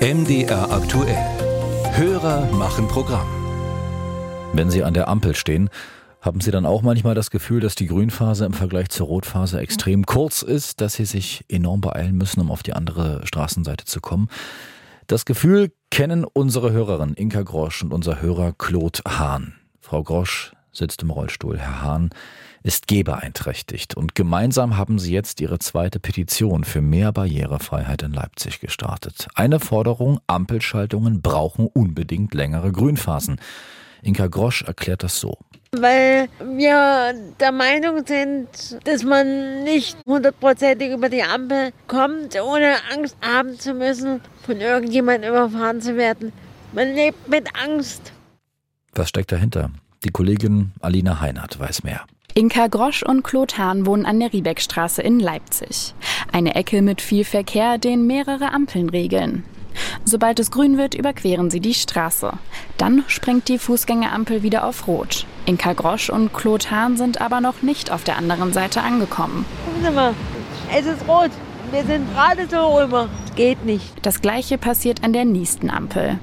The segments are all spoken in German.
MDR aktuell. Hörer machen Programm. Wenn Sie an der Ampel stehen, haben Sie dann auch manchmal das Gefühl, dass die Grünphase im Vergleich zur Rotphase extrem kurz ist, dass Sie sich enorm beeilen müssen, um auf die andere Straßenseite zu kommen? Das Gefühl kennen unsere Hörerin Inka Grosch und unser Hörer Claude Hahn. Frau Grosch sitzt im Rollstuhl. Herr Hahn ist gehbeeinträchtigt und gemeinsam haben sie jetzt ihre zweite Petition für mehr Barrierefreiheit in Leipzig gestartet. Eine Forderung, Ampelschaltungen brauchen unbedingt längere Grünphasen. Inka Grosch erklärt das so. Weil wir der Meinung sind, dass man nicht hundertprozentig über die Ampel kommt, ohne Angst haben zu müssen, von irgendjemandem überfahren zu werden. Man lebt mit Angst. Was steckt dahinter? Die Kollegin Alina Heinert weiß mehr. Inka Grosch und Claude Hahn wohnen an der Riebeckstraße in Leipzig. Eine Ecke mit viel Verkehr, den mehrere Ampeln regeln. Sobald es grün wird, überqueren sie die Straße. Dann springt die Fußgängerampel wieder auf Rot. Inka Grosch und Claude Hahn sind aber noch nicht auf der anderen Seite angekommen. Gucken Sie mal, es ist rot. Wir sind gerade so rüber. Geht nicht. Das gleiche passiert an der nächsten Ampel.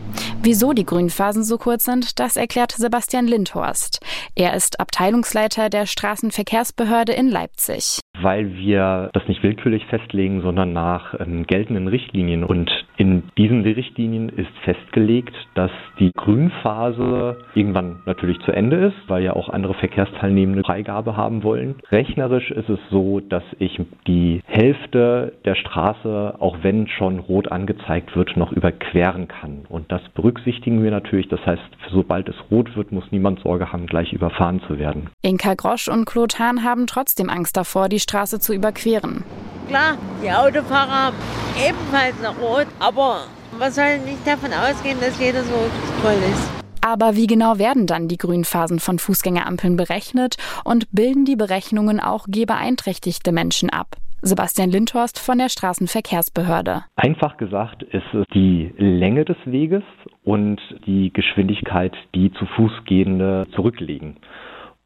Wieso die Grünphasen so kurz sind, das erklärt Sebastian Lindhorst. Er ist Abteilungsleiter der Straßenverkehrsbehörde in Leipzig. Weil wir das nicht willkürlich festlegen, sondern nach ähm, geltenden Richtlinien. Und in diesen Richtlinien ist festgelegt, dass die Grünphase irgendwann natürlich zu Ende ist, weil ja auch andere Verkehrsteilnehmende Freigabe haben wollen. Rechnerisch ist es so, dass ich die Hälfte der Straße, auch wenn schon rot angezeigt wird, noch überqueren kann. Und das berücksichtigen wir natürlich. Das heißt, sobald es rot wird, muss niemand Sorge haben, gleich überfahren zu werden. Inka Grosch und Claude Hahn haben trotzdem Angst davor, die Straße zu überqueren. Klar, die Autofahrer haben ebenfalls noch rot, aber man soll nicht davon ausgehen, dass jeder so toll ist. Aber wie genau werden dann die Grünphasen von Fußgängerampeln berechnet und bilden die Berechnungen auch gehbeeinträchtigte Menschen ab? Sebastian Lindhorst von der Straßenverkehrsbehörde. Einfach gesagt ist es die Länge des Weges und die Geschwindigkeit, die zu Fußgehende zurücklegen.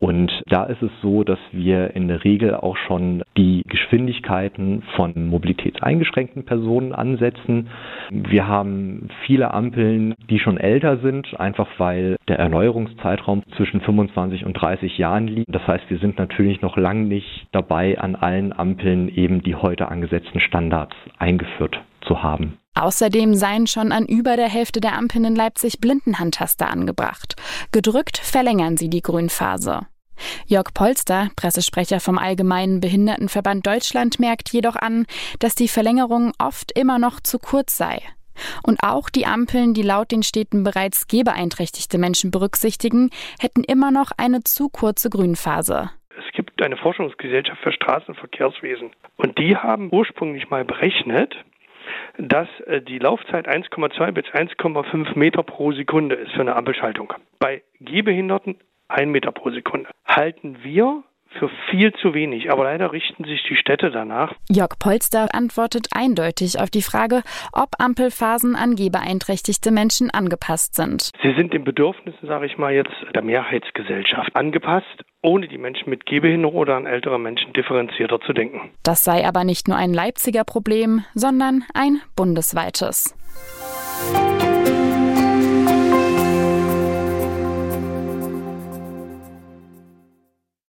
Und da ist es so, dass wir in der Regel auch schon die Geschwindigkeiten von mobilitätseingeschränkten Personen ansetzen. Wir haben viele Ampeln, die schon älter sind, einfach weil der Erneuerungszeitraum zwischen 25 und 30 Jahren liegt. Das heißt, wir sind natürlich noch lang nicht dabei, an allen Ampeln eben die heute angesetzten Standards eingeführt zu haben. Außerdem seien schon an über der Hälfte der Ampeln in Leipzig Blindenhandtaster angebracht. Gedrückt verlängern sie die Grünphase. Jörg Polster, Pressesprecher vom Allgemeinen Behindertenverband Deutschland, merkt jedoch an, dass die Verlängerung oft immer noch zu kurz sei. Und auch die Ampeln, die laut den Städten bereits gehbeeinträchtigte Menschen berücksichtigen, hätten immer noch eine zu kurze Grünphase. Es gibt eine Forschungsgesellschaft für Straßenverkehrswesen und die haben ursprünglich mal berechnet, dass äh, die Laufzeit 1,2 bis 1,5 Meter pro Sekunde ist für eine Ampelschaltung. Bei Gehbehinderten ein Meter pro Sekunde. Halten wir für viel zu wenig, aber leider richten sich die Städte danach. Jörg Polster antwortet eindeutig auf die Frage, ob Ampelphasen an gehbeeinträchtigte Menschen angepasst sind. Sie sind den Bedürfnissen, sage ich mal jetzt, der Mehrheitsgesellschaft angepasst, ohne die Menschen mit Gehbehinderung oder an ältere Menschen differenzierter zu denken. Das sei aber nicht nur ein Leipziger Problem, sondern ein bundesweites.